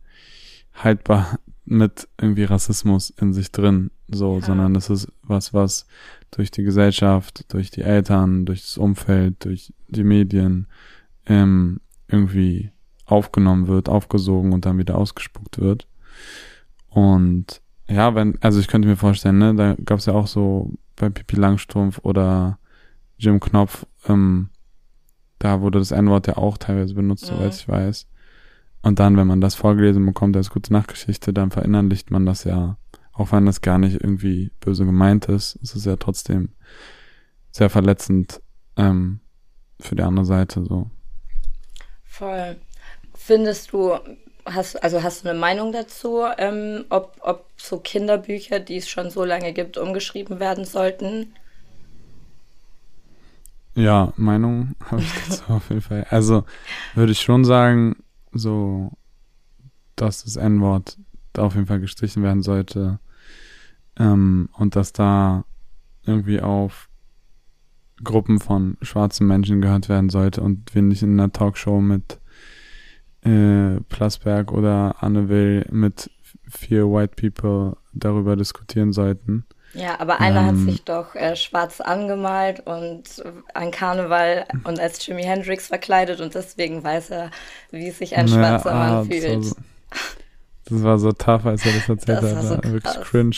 Speaker 1: haltbar mit irgendwie Rassismus in sich drin, so,
Speaker 2: Ja.
Speaker 1: sondern das ist was, was durch die Gesellschaft, durch die Eltern, durch das Umfeld, durch die Medien ähm, irgendwie aufgenommen wird, aufgesogen und dann wieder ausgespuckt wird. Und ja, wenn, also ich könnte mir vorstellen, ne, da gab es ja auch so bei Pippi Langstrumpf oder Jim Knopf, ähm, da wurde das N-Wort ja auch teilweise benutzt,
Speaker 2: Mhm.
Speaker 1: soweit ich weiß. Und dann, wenn man das vorgelesen bekommt als gute Nachgeschichte, dann verinnerlicht man das ja, auch wenn das gar nicht irgendwie böse gemeint ist, es ist ja trotzdem sehr verletzend ähm, für die andere Seite so.
Speaker 2: Voll. Findest du, hast, also hast du eine Meinung dazu, ähm, ob, ob so Kinderbücher, die es schon so lange gibt, umgeschrieben werden sollten?
Speaker 1: Ja, Meinung habe ich dazu auf jeden Fall. Also würde ich schon sagen, so, dass das N-Wort da auf jeden Fall gestrichen werden sollte ähm, und dass da irgendwie auf Gruppen von schwarzen Menschen gehört werden sollte und wir nicht in einer Talkshow mit äh, Plasberg oder Anne Will mit vier White People darüber diskutieren sollten.
Speaker 2: Ja, aber einer hat
Speaker 1: Ähm.
Speaker 2: sich doch äh, schwarz angemalt und an Karneval und als Jimi Hendrix verkleidet und deswegen weiß er, wie sich ein schwarzer
Speaker 1: ah,
Speaker 2: Mann
Speaker 1: das war
Speaker 2: fühlt.
Speaker 1: so- Das war so tough, als er das erzählt
Speaker 2: Das
Speaker 1: hat.
Speaker 2: war so
Speaker 1: war wirklich cringe.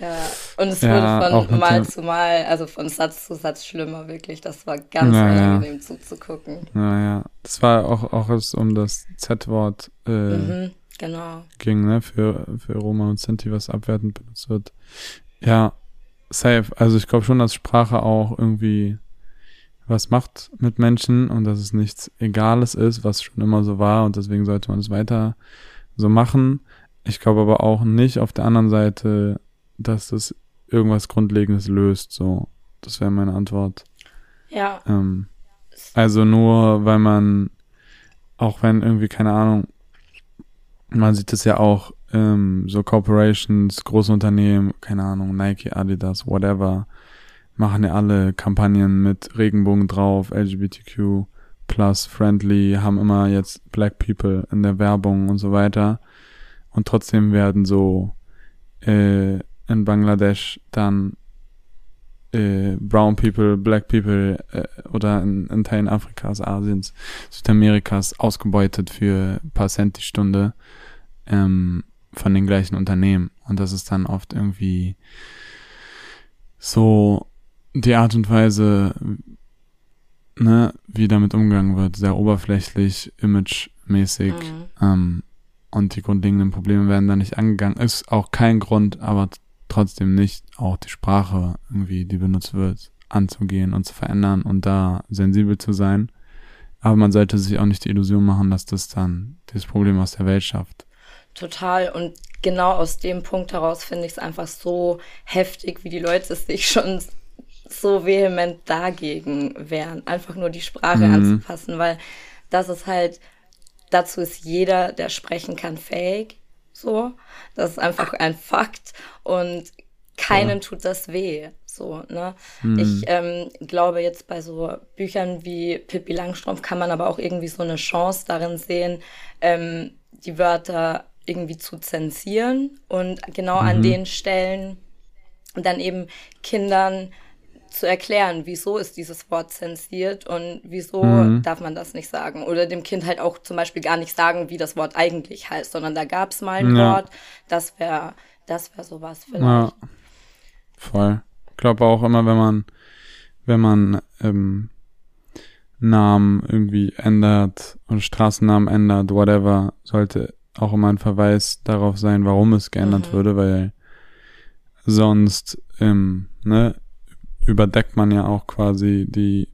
Speaker 2: Ja, und es
Speaker 1: Ja,
Speaker 2: wurde von Mal zu Mal, also von Satz zu Satz schlimmer, wirklich. Das war ganz
Speaker 1: Ja, ja.
Speaker 2: unangenehm zuzugucken.
Speaker 1: Naja, das war auch, auch es um das Z-Wort äh,
Speaker 2: Mhm, genau.
Speaker 1: ging, ne, für, für Roma und Sinti, was abwertend benutzt wird. Ja, safe. Also ich glaube schon, dass Sprache auch irgendwie was macht mit Menschen und dass es nichts Egales ist, was schon immer so war und deswegen sollte man es weiter so machen. Ich glaube aber auch nicht auf der anderen Seite, dass das irgendwas Grundlegendes löst. So, das wäre meine Antwort.
Speaker 2: Ja,
Speaker 1: Ähm, also nur, weil man, auch wenn irgendwie, keine Ahnung, man sieht es ja auch, ähm, so Corporations, große Unternehmen, keine Ahnung, Nike, Adidas, whatever, machen ja alle Kampagnen mit Regenbogen drauf, LGBTQ plus friendly, haben immer jetzt Black People in der Werbung und so weiter. Und trotzdem werden so äh, in Bangladesch dann äh, Brown People, Black People äh, oder in, in Teilen Afrikas, Asiens, Südamerikas ausgebeutet für ein paar Cent die Stunde ähm, von den gleichen Unternehmen. Und das ist dann oft irgendwie so die Art und Weise, ne, wie damit umgegangen wird, sehr oberflächlich, imagemäßig.
Speaker 2: Mhm.
Speaker 1: Ähm, und die grundlegenden Probleme werden da nicht angegangen. Ist auch kein Grund, aber trotzdem nicht auch die Sprache irgendwie, die benutzt wird, anzugehen und zu verändern und da sensibel zu sein. Aber man sollte sich auch nicht die Illusion machen, dass das dann das Problem aus der Welt schafft.
Speaker 2: total. Und genau aus dem Punkt heraus finde ich es einfach so heftig, wie die Leute sich schon so vehement dagegen wehren, einfach nur die Sprache
Speaker 1: Mhm.
Speaker 2: anzupassen, weil das ist halt, dazu ist jeder, der sprechen kann, fähig. So, das ist einfach ein Fakt und keinem tut das weh. So, ne? Ich ähm, glaube, jetzt bei so Büchern wie Pippi Langstrumpf kann man aber auch irgendwie so eine Chance darin sehen, ähm, die Wörter irgendwie zu zensieren und genau an den Stellen dann eben Kindern zu erklären, wieso ist dieses Wort zensiert und wieso darf man das nicht sagen. Oder dem Kind halt auch zum Beispiel gar nicht sagen, wie das Wort eigentlich heißt, sondern da gab es mal ein
Speaker 1: Ja.
Speaker 2: Wort, das wäre das wär sowas vielleicht.
Speaker 1: Ja, voll. Ich glaube auch immer, wenn man, wenn man ähm, Namen irgendwie ändert und Straßennamen ändert, whatever, sollte auch immer ein Verweis darauf sein, warum es geändert
Speaker 2: Mhm.
Speaker 1: würde, weil sonst ähm, ne, überdeckt man ja auch quasi die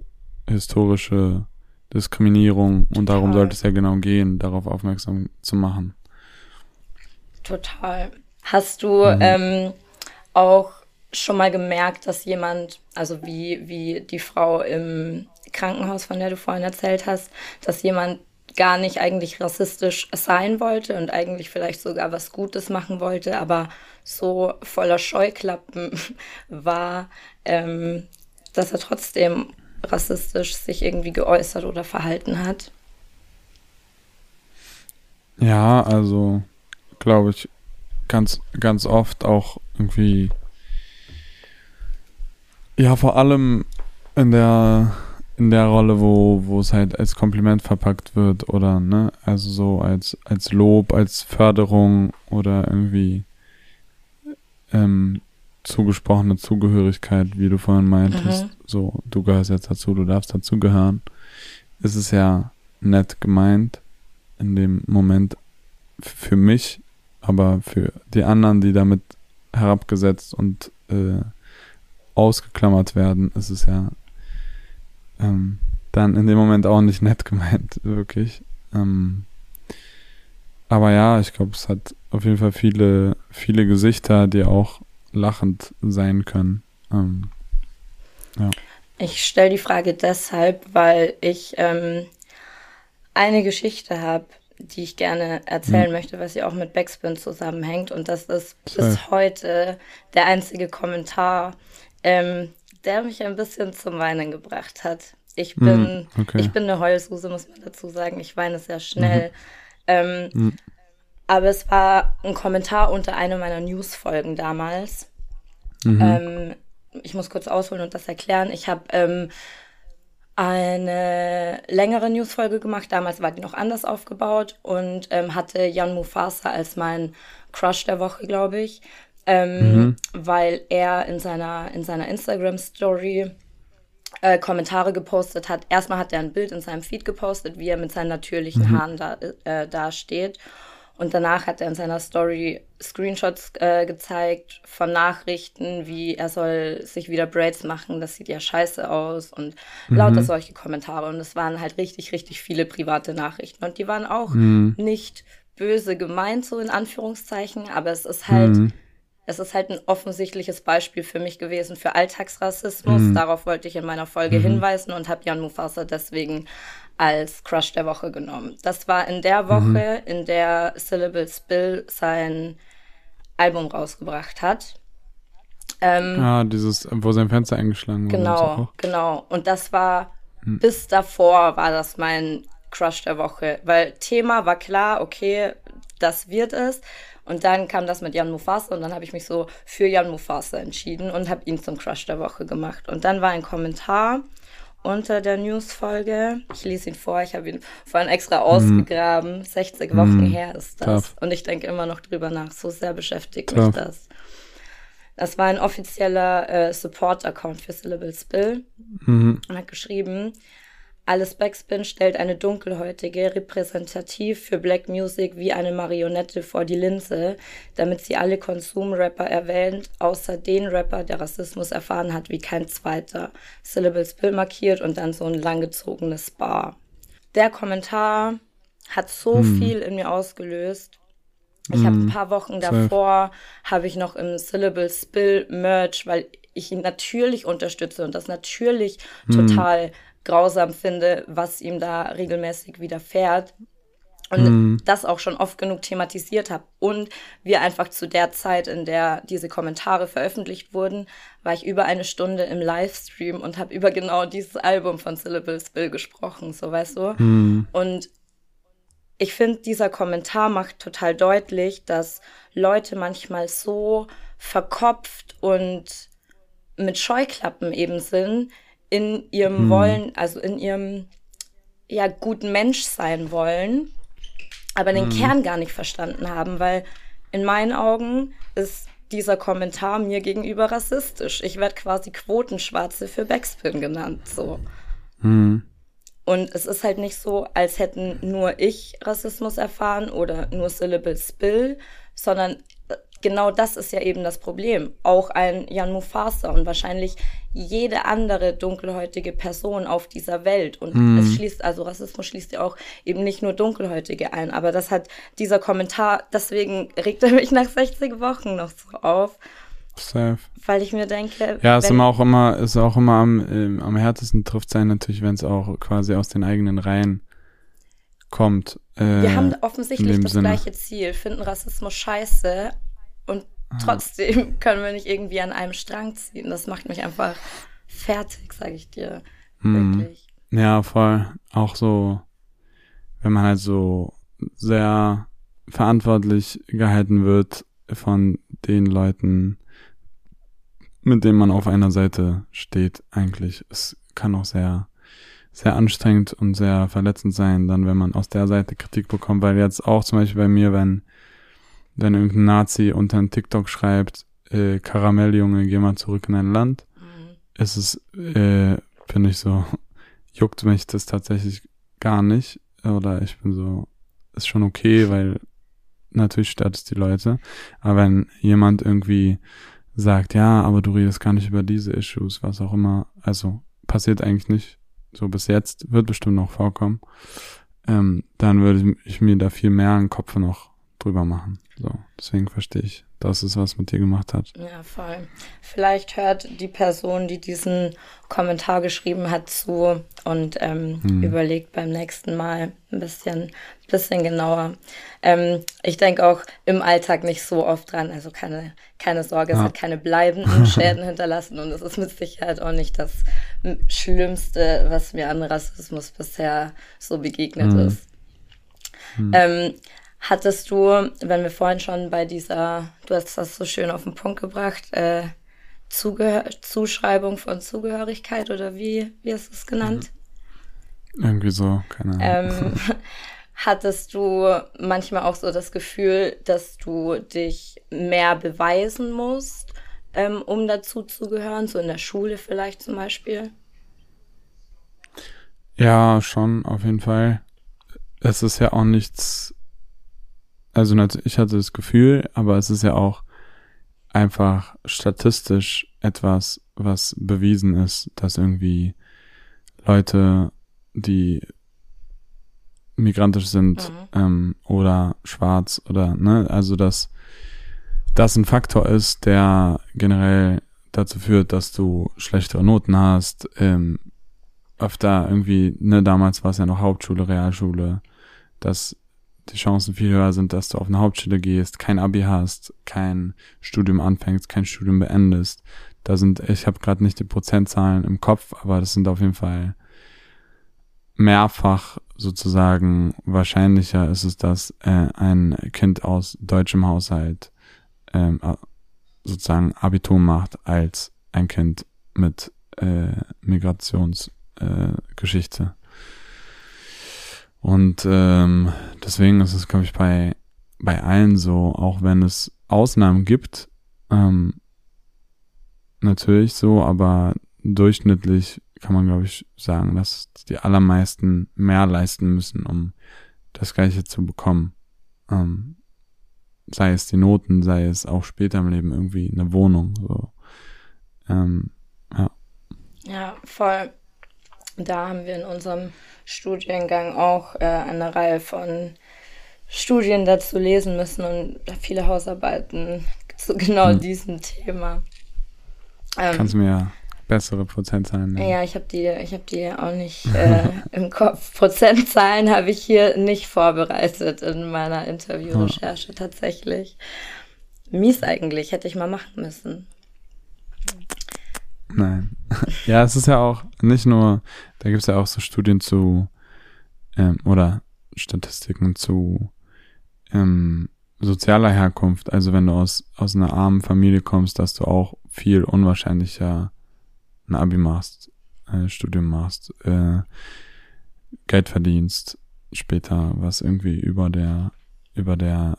Speaker 1: historische Diskriminierung und darum
Speaker 2: Total.
Speaker 1: sollte es ja genau gehen, darauf aufmerksam zu machen.
Speaker 2: Total. Hast du ähm, auch schon mal gemerkt, dass jemand, also wie, wie die Frau im Krankenhaus, von der du vorhin erzählt hast, dass jemand gar nicht eigentlich rassistisch sein wollte und eigentlich vielleicht sogar was Gutes machen wollte, aber so voller Scheuklappen war, ähm, dass er trotzdem rassistisch sich irgendwie geäußert oder verhalten hat?
Speaker 1: Ja, also glaube ich ganz, ganz oft auch irgendwie. Ja, vor allem in der in der Rolle, wo, wo es halt als Kompliment verpackt wird oder ne, also so als, als Lob, als Förderung oder irgendwie ähm, zugesprochene Zugehörigkeit, wie du vorhin meintest,
Speaker 2: Mhm.
Speaker 1: so, du gehörst jetzt dazu, du darfst dazugehören, ist es ja nett gemeint in dem Moment für mich, aber für die anderen, die damit herabgesetzt und äh, ausgeklammert werden, ist es ja ähm, dann in dem Moment auch nicht nett gemeint, wirklich. Ähm, aber ja, ich glaube, es hat auf jeden Fall viele, viele Gesichter, die auch lachend sein können. Ähm,
Speaker 2: Ich stelle die Frage deshalb, weil ich ähm, eine Geschichte habe, die ich gerne erzählen möchte, was ja auch mit Backspin zusammenhängt. Und das ist bis
Speaker 1: Safe.
Speaker 2: heute der einzige Kommentar, ähm, der mich ein bisschen zum Weinen gebracht hat. Ich bin,
Speaker 1: Mm, okay.
Speaker 2: ich bin eine Heulsuse, muss man dazu sagen. Ich weine sehr schnell. Ähm,
Speaker 1: Mm.
Speaker 2: Aber es war ein Kommentar unter einer meiner News-Folgen damals.
Speaker 1: mhm.
Speaker 2: Ähm, ich muss kurz ausholen und das erklären. Ich habe ähm, eine längere Newsfolge gemacht. Damals war die noch anders aufgebaut und ähm, hatte Jan Mufasa als mein Crush der Woche, glaube ich. Ähm, Weil er in seiner, in seiner Instagram-Story äh, Kommentare gepostet hat. Erstmal hat er ein Bild in seinem Feed gepostet, wie er mit seinen natürlichen Haaren da, äh, da steht. Und danach hat er in seiner Story Screenshots äh, gezeigt von Nachrichten, wie er soll sich wieder Braids machen, das sieht ja scheiße aus und lauter solche Kommentare. Und es waren halt richtig, richtig viele private Nachrichten. Und die waren auch nicht böse gemeint, so in Anführungszeichen, aber es ist halt, es ist halt ein offensichtliches Beispiel für mich gewesen für Alltagsrassismus. Darauf wollte ich in meiner Folge hinweisen und habe Jan Mufasa deswegen als Crush der Woche genommen. Das war in der Woche, in der Syllable Spill sein Album rausgebracht hat. Ähm,
Speaker 1: Ah, dieses, wo sein Fenster eingeschlagen wurde.
Speaker 2: Genau,
Speaker 1: auch.
Speaker 2: genau. Und das war, bis davor war das mein Crush der Woche. Weil Thema war klar, okay, das wird es. Und dann kam das mit Jan Mufasa und dann habe ich mich so für Jan Mufasa entschieden und habe ihn zum Crush der Woche gemacht. Und dann war ein Kommentar unter der News-Folge. Ich lese ihn vor, ich habe ihn vorhin extra ausgegraben. 60 Wochen her ist das.
Speaker 1: Tough.
Speaker 2: Und ich denke immer noch drüber nach. So sehr beschäftigt
Speaker 1: Tough.
Speaker 2: mich das. Das war ein offizieller äh, Support-Account für Syllable Spill
Speaker 1: Mhm.
Speaker 2: und hat geschrieben, alles Backspin stellt eine dunkelhäutige, repräsentativ für Black Music wie eine Marionette vor die Linse, damit sie alle Konsumrapper erwähnt, außer den Rapper, der Rassismus erfahren hat wie kein zweiter. Syllable Spill markiert und dann so ein langgezogenes Bar. Der Kommentar hat so viel in mir ausgelöst. Ich habe ein paar Wochen davor, habe ich noch im Syllable Spill Merch, weil ich ihn natürlich unterstütze und das natürlich total grausam finde, was ihm da regelmäßig widerfährt. Und das auch schon oft genug thematisiert habe. Und wir einfach zu der Zeit, in der diese Kommentare veröffentlicht wurden, war ich über eine Stunde im Livestream und habe über genau dieses Album von Syllable Spill gesprochen, so weißt du. Und ich finde, dieser Kommentar macht total deutlich, dass Leute manchmal so verkopft und mit Scheuklappen eben sind in ihrem Wollen, also in ihrem ja guten Mensch sein wollen, aber den Kern gar nicht verstanden haben, weil in meinen Augen ist dieser Kommentar mir gegenüber rassistisch. Ich werde quasi Quotenschwarze für Backspin genannt, so. Und es ist halt nicht so, als hätten nur ich Rassismus erfahren oder nur Syllable Spill, sondern genau das ist ja eben das Problem. Auch ein Jan Mufasa und wahrscheinlich jede andere dunkelhäutige Person auf dieser Welt. Und es schließt, also Rassismus schließt ja auch eben nicht nur Dunkelhäutige ein. Aber das hat dieser Kommentar, deswegen regt er mich nach 60 Wochen noch so auf,
Speaker 1: Safe.
Speaker 2: weil ich mir denke,
Speaker 1: Ja, ist immer auch immer, ist auch immer am, ähm, am härtesten trifft sein natürlich, wenn es auch quasi aus den eigenen Reihen kommt. Äh,
Speaker 2: Wir haben offensichtlich das
Speaker 1: Sinne.
Speaker 2: gleiche Ziel, finden Rassismus scheiße und
Speaker 1: Ah.
Speaker 2: trotzdem können wir nicht irgendwie an einem Strang ziehen. Das macht mich einfach fertig, sage ich dir.
Speaker 1: Mhm.
Speaker 2: Wirklich.
Speaker 1: Ja, voll. Auch so, wenn man halt so sehr verantwortlich gehalten wird von den Leuten, mit denen man auf einer Seite steht, eigentlich. Es kann auch sehr, sehr anstrengend und sehr verletzend sein, dann, wenn man aus der Seite Kritik bekommt, weil jetzt auch zum Beispiel bei mir, wenn, wenn irgendein Nazi unter ein TikTok schreibt, äh, Karamell-Junge, geh mal zurück in dein Land,
Speaker 2: Mhm.
Speaker 1: ist es, äh, bin ich so, juckt mich das tatsächlich gar nicht. Oder ich bin so, ist schon okay, weil natürlich stört es die Leute. Aber wenn jemand irgendwie sagt, ja, aber du redest gar nicht über diese Issues, was auch immer, also passiert eigentlich nicht so bis jetzt, wird bestimmt noch vorkommen, ähm, dann würde ich mir da viel mehr einen Kopf noch drüber machen. So, deswegen verstehe ich, dass es was mit dir gemacht hat.
Speaker 2: Ja, voll. Vielleicht hört die Person, die diesen Kommentar geschrieben hat, zu und ähm,
Speaker 1: Hm.
Speaker 2: überlegt beim nächsten Mal ein bisschen, bisschen genauer. Ähm, ich denke auch im Alltag nicht so oft dran. Also keine, keine Sorge, es
Speaker 1: Ja.
Speaker 2: hat keine bleibenden Schäden hinterlassen und es ist mit Sicherheit auch nicht das Schlimmste, was mir an Rassismus bisher so begegnet
Speaker 1: Hm.
Speaker 2: ist. Ähm, hattest du, wenn wir vorhin schon bei dieser, du hast das so schön auf den Punkt gebracht, äh, Zugehör Zuschreibung von Zugehörigkeit oder wie, wie hast du es genannt?
Speaker 1: Irgendwie so, keine Ahnung.
Speaker 2: Ähm, hattest du manchmal auch so das Gefühl, dass du dich mehr beweisen musst, ähm, um dazu zu gehören, so in der Schule vielleicht zum Beispiel?
Speaker 1: Ja, schon, auf jeden Fall. Es ist ja auch nichts, also ich hatte das Gefühl, aber es ist ja auch einfach statistisch etwas, was bewiesen ist, dass irgendwie Leute, die migrantisch sind
Speaker 2: Mhm.
Speaker 1: ähm, oder schwarz oder ne, also dass das ein Faktor ist, der generell dazu führt, dass du schlechtere Noten hast, ähm, öfter irgendwie, ne, damals war es ja noch Hauptschule, Realschule, dass die Chancen viel höher sind, dass du auf eine Hauptschule gehst, kein Abi hast, kein Studium anfängst, kein Studium beendest. Da sind, ich habe gerade nicht die Prozentzahlen im Kopf, aber das sind auf jeden Fall mehrfach sozusagen wahrscheinlicher ist es, dass äh, ein Kind aus deutschem Haushalt ähm, sozusagen Abitur macht als ein Kind mit äh, Migrationsgeschichte. Äh. Und ähm, deswegen ist es, glaube ich, bei, bei allen so, auch wenn es Ausnahmen gibt, ähm, natürlich so, aber durchschnittlich kann man, glaube ich, sagen, dass die allermeisten mehr leisten müssen, um das Gleiche zu bekommen. Ähm, sei es die Noten, sei es auch später im Leben irgendwie eine Wohnung. So. Ähm, ja.
Speaker 2: Ja, voll. Da haben wir in unserem Studiengang auch äh, eine Reihe von Studien dazu lesen müssen und viele Hausarbeiten zu genau
Speaker 1: Hm.
Speaker 2: diesem Thema. Ähm,
Speaker 1: Kannst du mir bessere Prozentzahlen nennen?
Speaker 2: ja, ich habe die, ich habe die auch nicht äh, im Kopf. Prozentzahlen habe ich hier nicht vorbereitet in meiner Interviewrecherche tatsächlich. Mies eigentlich, hätte ich mal machen müssen.
Speaker 1: Nein. ja, es ist ja auch nicht nur, da gibt es ja auch so Studien zu, ähm, oder Statistiken zu ähm, sozialer Herkunft. Also wenn du aus, aus einer armen Familie kommst, dass du auch viel unwahrscheinlicher ein Abi machst, ein Studium machst, äh, Geld verdienst später, was irgendwie über der, über der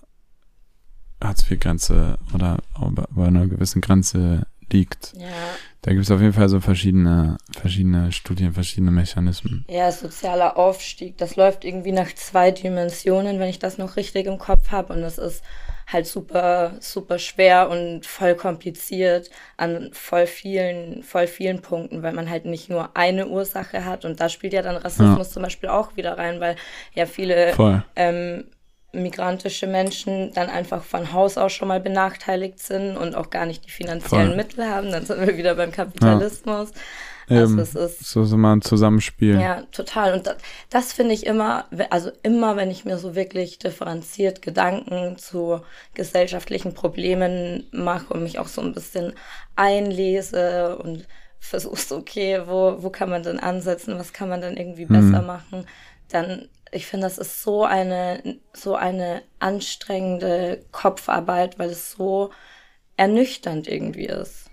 Speaker 1: Hartz-IV-Grenze oder über einer gewissen Grenze liegt.
Speaker 2: Ja,
Speaker 1: Da gibt es auf jeden Fall so verschiedene, verschiedene Studien, verschiedene Mechanismen.
Speaker 2: Ja, sozialer Aufstieg, das läuft irgendwie nach zwei Dimensionen, wenn ich das noch richtig im Kopf habe. Und es ist halt super, super schwer und voll kompliziert an voll vielen, voll vielen Punkten, weil man halt nicht nur eine Ursache hat und da spielt ja dann Rassismus zum Beispiel auch wieder rein, weil ja viele ähm, migrantische Menschen dann einfach von Haus aus schon mal benachteiligt sind und auch gar nicht die finanziellen
Speaker 1: Voll.
Speaker 2: Mittel haben. Dann sind wir wieder beim Kapitalismus. Also
Speaker 1: Eben,
Speaker 2: es ist
Speaker 1: so ist immer ein Zusammenspiel.
Speaker 2: ja, total. Und das, das finde ich immer, also immer, wenn ich mir so wirklich differenziert Gedanken zu gesellschaftlichen Problemen mache und mich auch so ein bisschen einlese und versuchst, okay, wo, wo kann man denn ansetzen, was kann man denn irgendwie besser machen, dann, ich finde, das ist so eine, so eine anstrengende Kopfarbeit, weil es so ernüchternd irgendwie ist,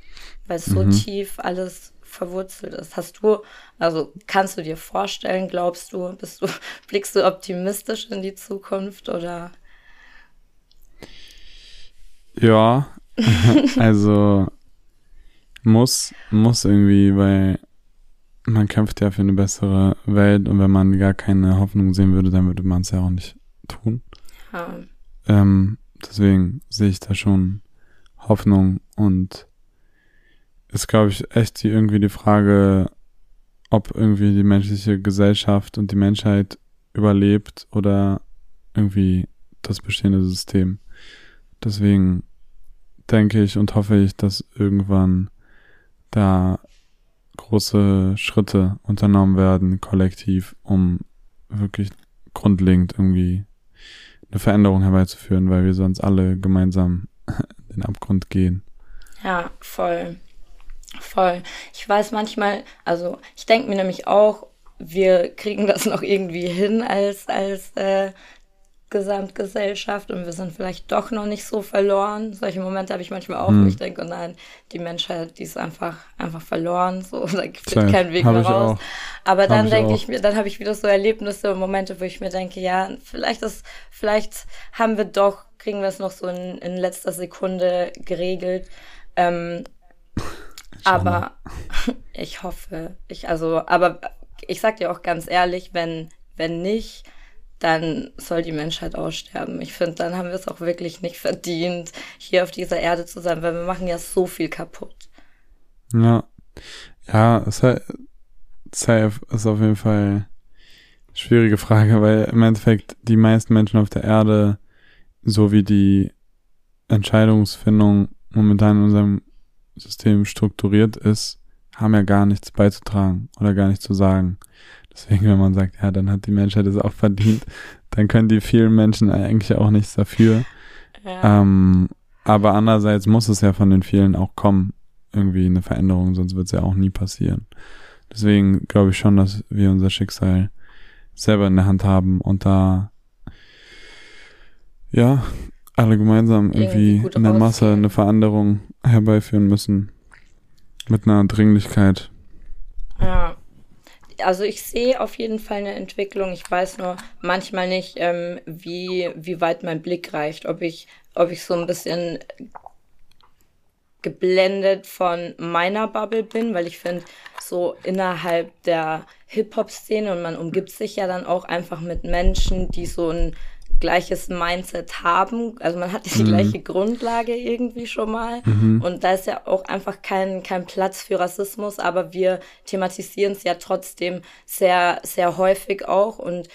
Speaker 2: weil es so tief alles verwurzelt ist. Hast du, also kannst du dir vorstellen, glaubst du, bist du, blickst du optimistisch in die Zukunft oder?
Speaker 1: Ja, also muss, muss irgendwie, weil man kämpft ja für eine bessere Welt und wenn man gar keine Hoffnung sehen würde, dann würde man es ja auch nicht tun.
Speaker 2: Ja,
Speaker 1: Ähm, deswegen sehe ich da schon Hoffnung und ist, glaube ich, echt die, irgendwie die Frage, ob irgendwie die menschliche Gesellschaft und die Menschheit überlebt oder irgendwie das bestehende System. Deswegen denke ich und hoffe ich, dass irgendwann da große Schritte unternommen werden, kollektiv, um wirklich grundlegend irgendwie eine Veränderung herbeizuführen, weil wir sonst alle gemeinsam in den Abgrund gehen.
Speaker 2: ja, voll. Voll. Ich weiß manchmal, also ich denke mir nämlich auch, wir kriegen das noch irgendwie hin als, als äh, Gesamtgesellschaft und wir sind vielleicht doch noch nicht so verloren. Solche Momente habe ich manchmal auch, wo ich denke, oh nein, die Menschheit, die ist einfach, einfach verloren, so, da gibt es keinen Weg mehr raus.
Speaker 1: auch.
Speaker 2: Aber
Speaker 1: Hab
Speaker 2: dann denke ich mir, dann habe ich wieder so Erlebnisse und Momente, wo ich mir denke, ja, vielleicht ist, vielleicht haben wir doch, kriegen wir es noch so in, in letzter Sekunde geregelt. Ähm, aber ich hoffe, ich, also, aber ich sag dir auch ganz ehrlich, wenn, wenn nicht, dann soll die Menschheit aussterben. Ich finde, dann haben wir es auch wirklich nicht verdient, hier auf dieser Erde zu sein, weil wir machen ja so viel kaputt.
Speaker 1: Ja. Ja, sa- safe ist auf jeden Fall eine schwierige Frage, weil im Endeffekt die meisten Menschen auf der Erde, so wie die Entscheidungsfindung momentan in unserem System strukturiert ist, haben ja gar nichts beizutragen oder gar nichts zu sagen. Deswegen, wenn man sagt, ja, dann hat die Menschheit es auch verdient, dann können die vielen Menschen eigentlich auch nichts dafür.
Speaker 2: Ja,
Speaker 1: Ähm, aber andererseits muss es ja von den vielen auch kommen, irgendwie eine Veränderung, sonst wird es ja auch nie passieren. Deswegen glaube ich schon, dass wir unser Schicksal selber in der Hand haben und da ja alle gemeinsam
Speaker 2: Irgendwie
Speaker 1: irgendwie in der Masse
Speaker 2: rausgehen.
Speaker 1: eine Veränderung herbeiführen müssen. Mit einer Dringlichkeit.
Speaker 2: ja. Also ich sehe auf jeden Fall eine Entwicklung. Ich weiß nur manchmal nicht, ähm, wie, wie weit mein Blick reicht. Ob ich, ob ich so ein bisschen geblendet von meiner Bubble bin, weil ich finde, so innerhalb der Hip-Hop-Szene und man umgibt sich ja dann auch einfach mit Menschen, die so ein gleiches Mindset haben. Also man hat die gleiche Grundlage irgendwie schon mal. Und da ist ja auch einfach kein, kein Platz für Rassismus, aber wir thematisieren es ja trotzdem sehr, sehr häufig auch und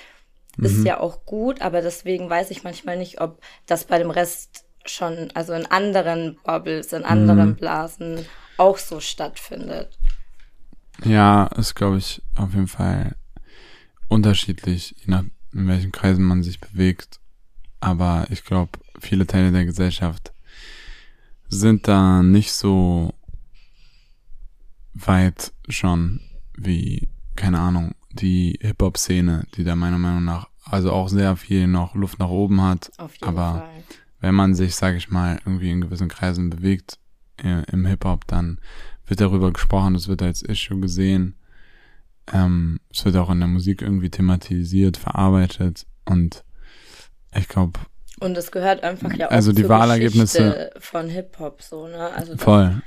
Speaker 2: ist ja auch gut, aber deswegen weiß ich manchmal nicht, ob das bei dem Rest schon, also in anderen Bubbles, in anderen Blasen auch so stattfindet.
Speaker 1: Ja, ist, glaube ich, auf jeden Fall unterschiedlich, je nach in welchen Kreisen man sich bewegt. Aber ich glaube, viele Teile der Gesellschaft sind da nicht so weit schon wie, keine Ahnung, die Hip-Hop-Szene, die da meiner Meinung nach also auch sehr viel noch Luft nach oben hat.
Speaker 2: Auf jeden
Speaker 1: Aber
Speaker 2: Fall.
Speaker 1: wenn man sich, sage ich mal, irgendwie in gewissen Kreisen bewegt äh, im Hip-Hop, dann wird darüber gesprochen, es wird als Issue gesehen. Ähm, es wird auch in der Musik irgendwie thematisiert, verarbeitet und ich glaube,
Speaker 2: Und es gehört einfach ja auch
Speaker 1: Also die
Speaker 2: zur
Speaker 1: Wahlergebnisse-
Speaker 2: Geschichte von Hip-Hop so, ne? Also
Speaker 1: voll,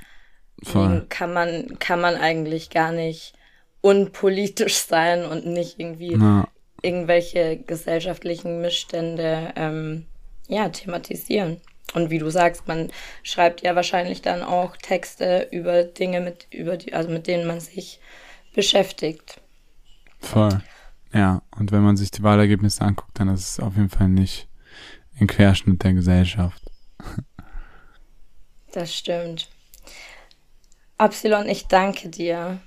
Speaker 1: voll.
Speaker 2: kann man, kann man eigentlich gar nicht unpolitisch sein und nicht irgendwie
Speaker 1: Na,
Speaker 2: irgendwelche gesellschaftlichen Missstände ähm, ja, thematisieren. und wie du sagst, man schreibt ja wahrscheinlich dann auch Texte über Dinge, mit, über die, also mit denen man sich beschäftigt.
Speaker 1: Voll. Ja, und wenn man sich die Wahlergebnisse anguckt, dann ist es auf jeden Fall nicht ein Querschnitt der Gesellschaft.
Speaker 2: Das stimmt. Epsilon, ich danke dir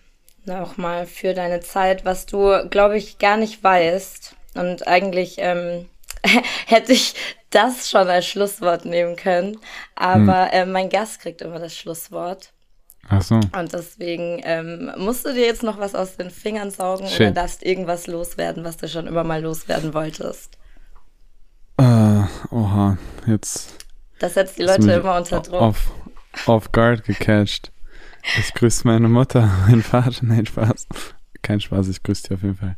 Speaker 2: nochmal für deine Zeit, was du, glaube ich, gar nicht weißt. Und eigentlich ähm, hätte ich das schon als Schlusswort nehmen können. Aber äh, mein Gast kriegt immer das Schlusswort.
Speaker 1: Ach so.
Speaker 2: Und deswegen ähm, musst du dir jetzt noch was aus den Fingern saugen oder
Speaker 1: Shit.
Speaker 2: darfst irgendwas loswerden, was du schon immer mal loswerden wolltest.
Speaker 1: Äh, oha, jetzt
Speaker 2: Das setzt die Leute immer unter Druck.
Speaker 1: Auf, auf Guard gecatcht. Ich grüße meine Mutter, meinen Vater. Nein, Spaß. Kein Spaß, ich grüße dich auf jeden Fall.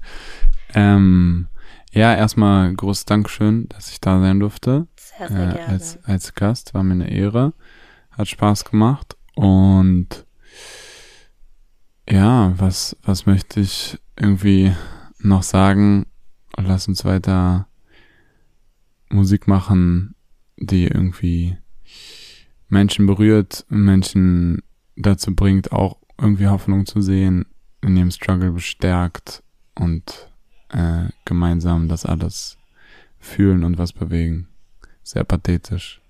Speaker 1: Ähm, ja, erstmal großes Dankeschön, dass ich da sein durfte.
Speaker 2: Sehr, sehr
Speaker 1: äh,
Speaker 2: gerne.
Speaker 1: als, als Gast. War mir eine Ehre. Hat Spaß gemacht. Und ja, was, was möchte ich irgendwie noch sagen? Lass uns weiter Musik machen, die irgendwie Menschen berührt, Menschen dazu bringt, auch irgendwie Hoffnung zu sehen, in ihrem Struggle bestärkt und äh, gemeinsam das alles fühlen und was bewegen. Sehr pathetisch.